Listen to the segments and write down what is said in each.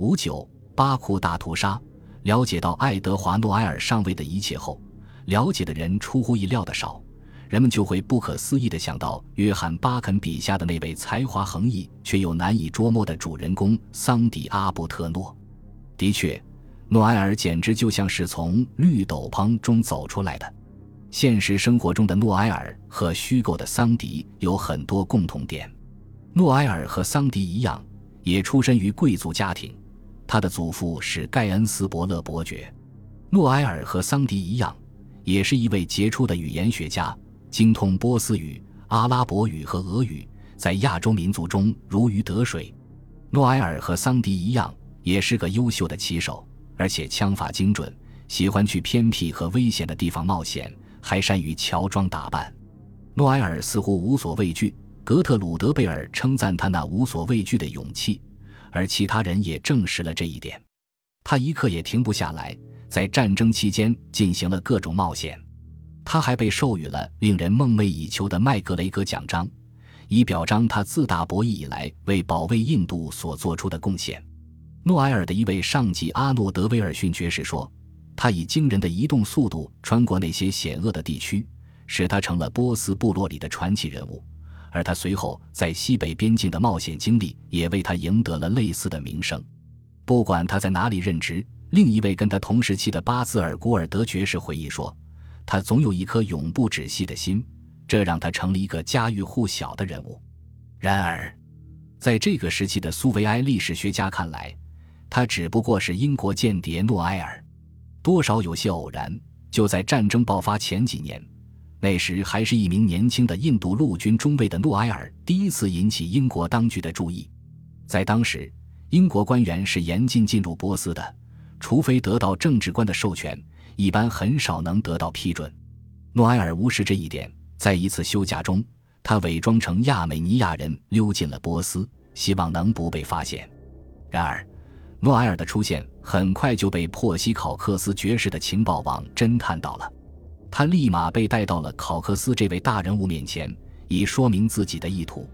五九巴库大屠杀，了解到爱德华·诺埃尔上位的一切后，了解的人出乎意料的少，人们就会不可思议地想到约翰·巴肯笔下的那位才华横溢却又难以捉摸的主人公桑迪·阿布特诺。的确，诺埃尔简直就像是从绿斗篷中走出来的。现实生活中的诺埃尔和虚构的桑迪有很多共同点。诺埃尔和桑迪一样，也出身于贵族家庭。他的祖父是盖恩斯伯勒伯爵。诺埃尔和桑迪一样，也是一位杰出的语言学家，精通波斯语、阿拉伯语和俄语，在亚洲民族中如鱼得水。诺埃尔和桑迪一样，也是个优秀的骑手，而且枪法精准，喜欢去偏僻和危险的地方冒险。还善于乔装打扮，诺埃尔似乎无所畏惧。格特鲁德贝尔称赞他那无所畏惧的勇气，而其他人也证实了这一点。他一刻也停不下来，在战争期间进行了各种冒险。他还被授予了令人梦寐以求的麦格雷格奖章，以表彰他自打博弈以来为保卫印度所做出的贡献。诺埃尔的一位上级阿诺德威尔逊爵士说。他以惊人的移动速度穿过那些险恶的地区，使他成了波斯部落里的传奇人物。而他随后在西北边境的冒险经历也为他赢得了类似的名声。不管他在哪里任职，另一位跟他同时期的巴兹尔古尔德爵士回忆说，他总有一颗永不止息的心，这让他成了一个家喻户晓的人物。然而，在这个时期的苏维埃历史学家看来，他只不过是英国间谍诺埃尔。多少有些偶然。就在战争爆发前几年，那时还是一名年轻的印度陆军中尉的诺埃尔，第一次引起英国当局的注意。在当时，英国官员是严禁进入波斯的，除非得到政治官的授权，一般很少能得到批准。诺埃尔无视这一点，在一次休假中，他伪装成亚美尼亚人溜进了波斯，希望能不被发现。然而，诺埃尔的出现很快就被珀西考克斯爵士的情报网侦探到了，他立马被带到了考克斯这位大人物面前，以说明自己的意图。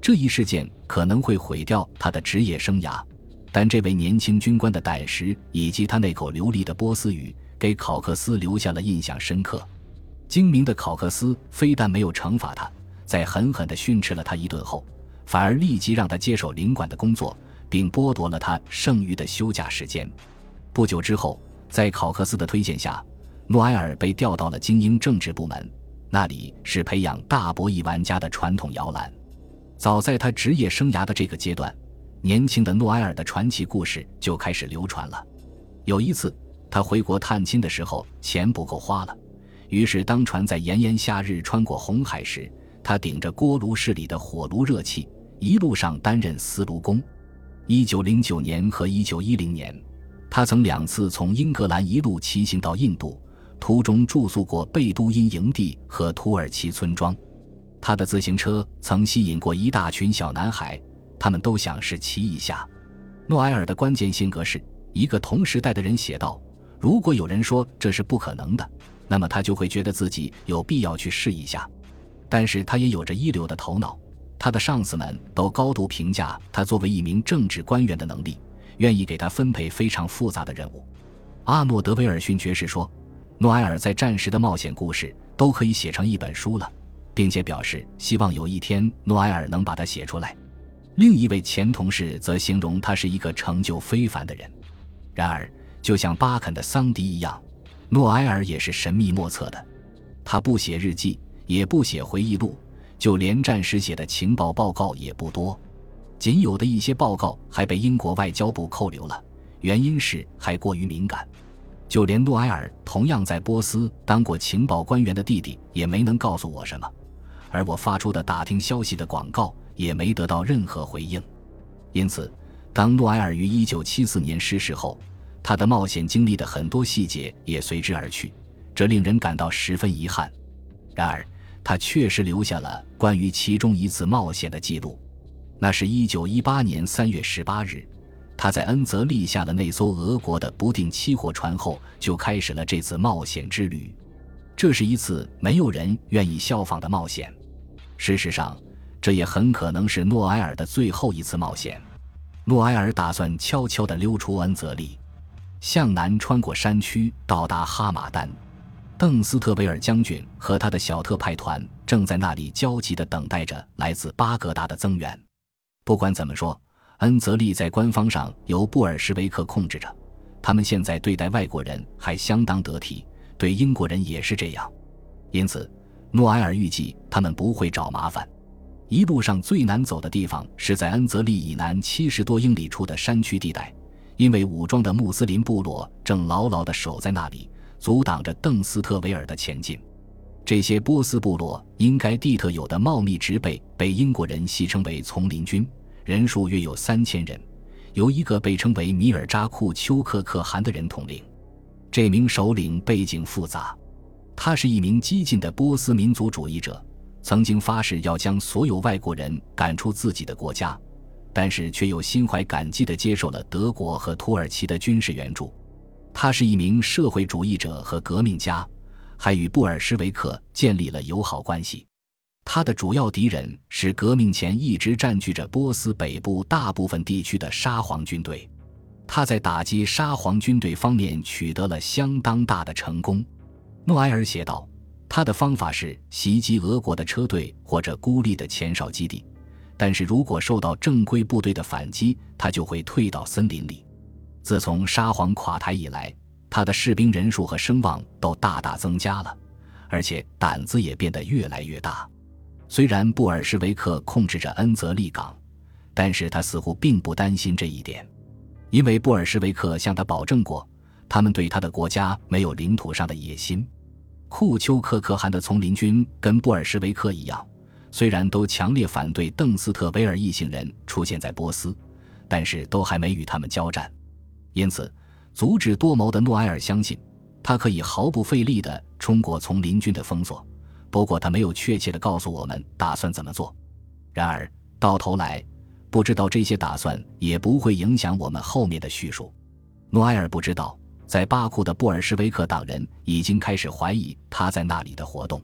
这一事件可能会毁掉他的职业生涯，但这位年轻军官的胆识以及他那口流利的波斯语，给考克斯留下了印象深刻。精明的考克斯非但没有惩罚他，在狠狠地训斥了他一顿后，反而立即让他接手领馆的工作。并剥夺了他剩余的休假时间。不久之后，在考克斯的推荐下，诺埃尔被调到了精英政治部门，那里是培养大博弈玩家的传统摇篮。早在他职业生涯的这个阶段，年轻的诺埃尔的传奇故事就开始流传了。有一次，他回国探亲的时候，钱不够花了，于是当船在炎炎夏日穿过红海时，他顶着锅炉室里的火炉热气，一路上担任司炉工。一九零九年和一九一零年，他曾两次从英格兰一路骑行到印度，途中住宿过贝都因营地和土耳其村庄。他的自行车曾吸引过一大群小男孩，他们都想试骑一下。诺埃尔的关键性格是一个同时代的人写道：“如果有人说这是不可能的，那么他就会觉得自己有必要去试一下。”但是他也有着一流的头脑。他的上司们都高度评价他作为一名政治官员的能力，愿意给他分配非常复杂的任务。阿诺德威尔逊爵士说：“诺埃尔在战时的冒险故事都可以写成一本书了，并且表示希望有一天诺埃尔能把它写出来。”另一位前同事则形容他是一个成就非凡的人。然而，就像巴肯的桑迪一样，诺埃尔也是神秘莫测的。他不写日记，也不写回忆录。就连战时写的情报报告也不多，仅有的一些报告还被英国外交部扣留了，原因是还过于敏感。就连诺埃尔同样在波斯当过情报官员的弟弟也没能告诉我什么，而我发出的打听消息的广告也没得到任何回应。因此，当诺埃尔于1974年逝世后，他的冒险经历的很多细节也随之而去，这令人感到十分遗憾。然而，他确实留下了关于其中一次冒险的记录，那是一九一八年三月十八日，他在恩泽立下了那艘俄国的不定期货船后，就开始了这次冒险之旅。这是一次没有人愿意效仿的冒险。事实上，这也很可能是诺埃尔的最后一次冒险。诺埃尔打算悄悄地溜出恩泽利，向南穿过山区，到达哈马丹。邓斯特维尔将军和他的小特派团正在那里焦急地等待着来自巴格达的增援。不管怎么说，恩泽利在官方上由布尔什维克控制着，他们现在对待外国人还相当得体，对英国人也是这样。因此，诺埃尔预计他们不会找麻烦。一路上最难走的地方是在恩泽利以南七十多英里处的山区地带，因为武装的穆斯林部落正牢牢地守在那里。阻挡着邓斯特维尔的前进。这些波斯部落因该地特有的茂密植被，被英国人戏称为“丛林军”，人数约有三千人，由一个被称为米尔扎库丘克可汗的人统领。这名首领背景复杂，他是一名激进的波斯民族主义者，曾经发誓要将所有外国人赶出自己的国家，但是却又心怀感激地接受了德国和土耳其的军事援助。他是一名社会主义者和革命家，还与布尔什维克建立了友好关系。他的主要敌人是革命前一直占据着波斯北部大部分地区的沙皇军队。他在打击沙皇军队方面取得了相当大的成功。诺埃尔写道：“他的方法是袭击俄国的车队或者孤立的前哨基地，但是如果受到正规部队的反击，他就会退到森林里。”自从沙皇垮台以来，他的士兵人数和声望都大大增加了，而且胆子也变得越来越大。虽然布尔什维克控制着恩泽利港，但是他似乎并不担心这一点，因为布尔什维克向他保证过，他们对他的国家没有领土上的野心。库丘克可汗的丛林军跟布尔什维克一样，虽然都强烈反对邓斯特维尔一行人出现在波斯，但是都还没与他们交战。因此，足智多谋的诺埃尔相信，他可以毫不费力地冲过丛林军的封锁。不过，他没有确切地告诉我们打算怎么做。然而，到头来，不知道这些打算也不会影响我们后面的叙述。诺埃尔不知道，在巴库的布尔什维克党人已经开始怀疑他在那里的活动。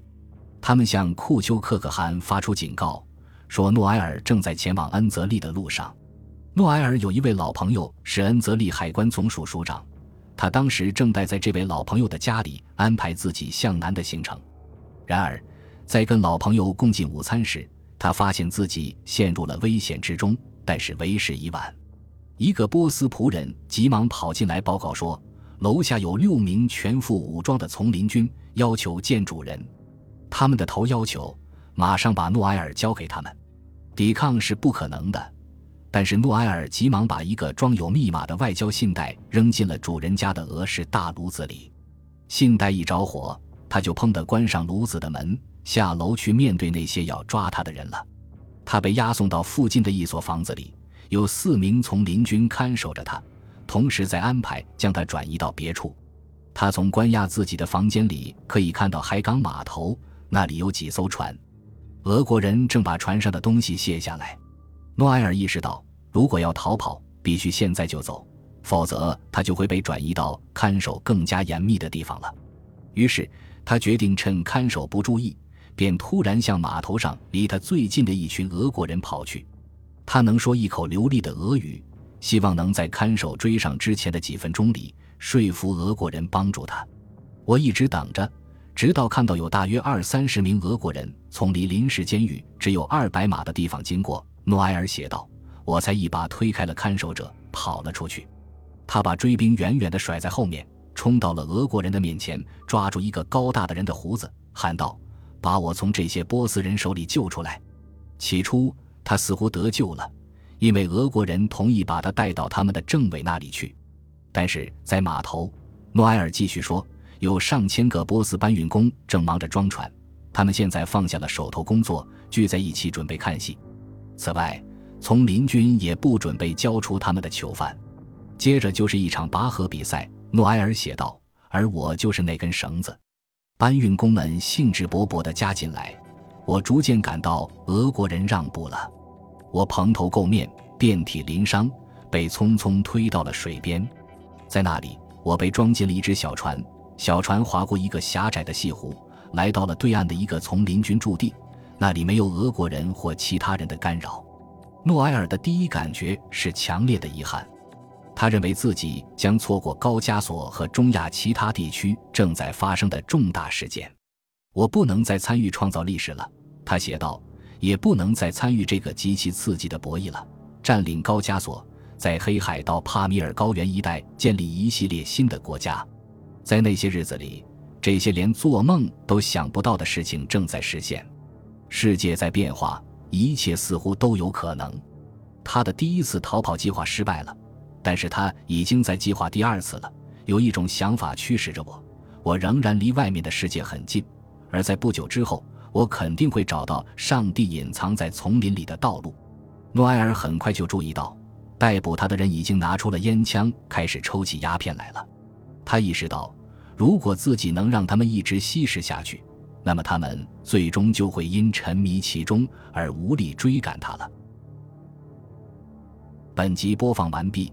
他们向库丘克可汗发出警告，说诺埃尔正在前往恩泽利的路上。诺埃尔有一位老朋友是恩泽利海关总署署长，他当时正待在这位老朋友的家里安排自己向南的行程。然而，在跟老朋友共进午餐时，他发现自己陷入了危险之中。但是为时已晚，一个波斯仆人急忙跑进来报告说，楼下有六名全副武装的丛林军要求见主人，他们的头要求马上把诺埃尔交给他们，抵抗是不可能的。但是诺埃尔急忙把一个装有密码的外交信袋扔进了主人家的俄式大炉子里，信袋一着火，他就砰地关上炉子的门，下楼去面对那些要抓他的人了。他被押送到附近的一所房子里，有四名从邻军看守着他，同时在安排将他转移到别处。他从关押自己的房间里可以看到海港码头，那里有几艘船，俄国人正把船上的东西卸下来。诺埃尔意识到。如果要逃跑，必须现在就走，否则他就会被转移到看守更加严密的地方了。于是他决定趁看守不注意，便突然向码头上离他最近的一群俄国人跑去。他能说一口流利的俄语，希望能在看守追上之前的几分钟里说服俄国人帮助他。我一直等着，直到看到有大约二三十名俄国人从离临时监狱只有二百码的地方经过。诺埃尔写道。我才一把推开了看守者，跑了出去。他把追兵远远地甩在后面，冲到了俄国人的面前，抓住一个高大的人的胡子，喊道：“把我从这些波斯人手里救出来！”起初他似乎得救了，因为俄国人同意把他带到他们的政委那里去。但是在码头，诺埃尔继续说，有上千个波斯搬运工正忙着装船，他们现在放下了手头工作，聚在一起准备看戏。此外，从林军也不准备交出他们的囚犯。接着就是一场拔河比赛，诺埃尔写道：“而我就是那根绳子。”搬运工们兴致勃勃地加进来，我逐渐感到俄国人让步了。我蓬头垢面，遍体鳞伤，被匆匆推到了水边。在那里，我被装进了一只小船，小船划过一个狭窄的细湖，来到了对岸的一个丛林军驻地，那里没有俄国人或其他人的干扰。诺埃尔的第一感觉是强烈的遗憾，他认为自己将错过高加索和中亚其他地区正在发生的重大事件。我不能再参与创造历史了，他写道，也不能再参与这个极其刺激的博弈了。占领高加索，在黑海到帕米尔高原一带建立一系列新的国家，在那些日子里，这些连做梦都想不到的事情正在实现。世界在变化。一切似乎都有可能。他的第一次逃跑计划失败了，但是他已经在计划第二次了。有一种想法驱使着我，我仍然离外面的世界很近，而在不久之后，我肯定会找到上帝隐藏在丛林里的道路。诺埃尔很快就注意到，逮捕他的人已经拿出了烟枪，开始抽起鸦片来了。他意识到，如果自己能让他们一直吸食下去。那么他们最终就会因沉迷其中而无力追赶他了。本集播放完毕，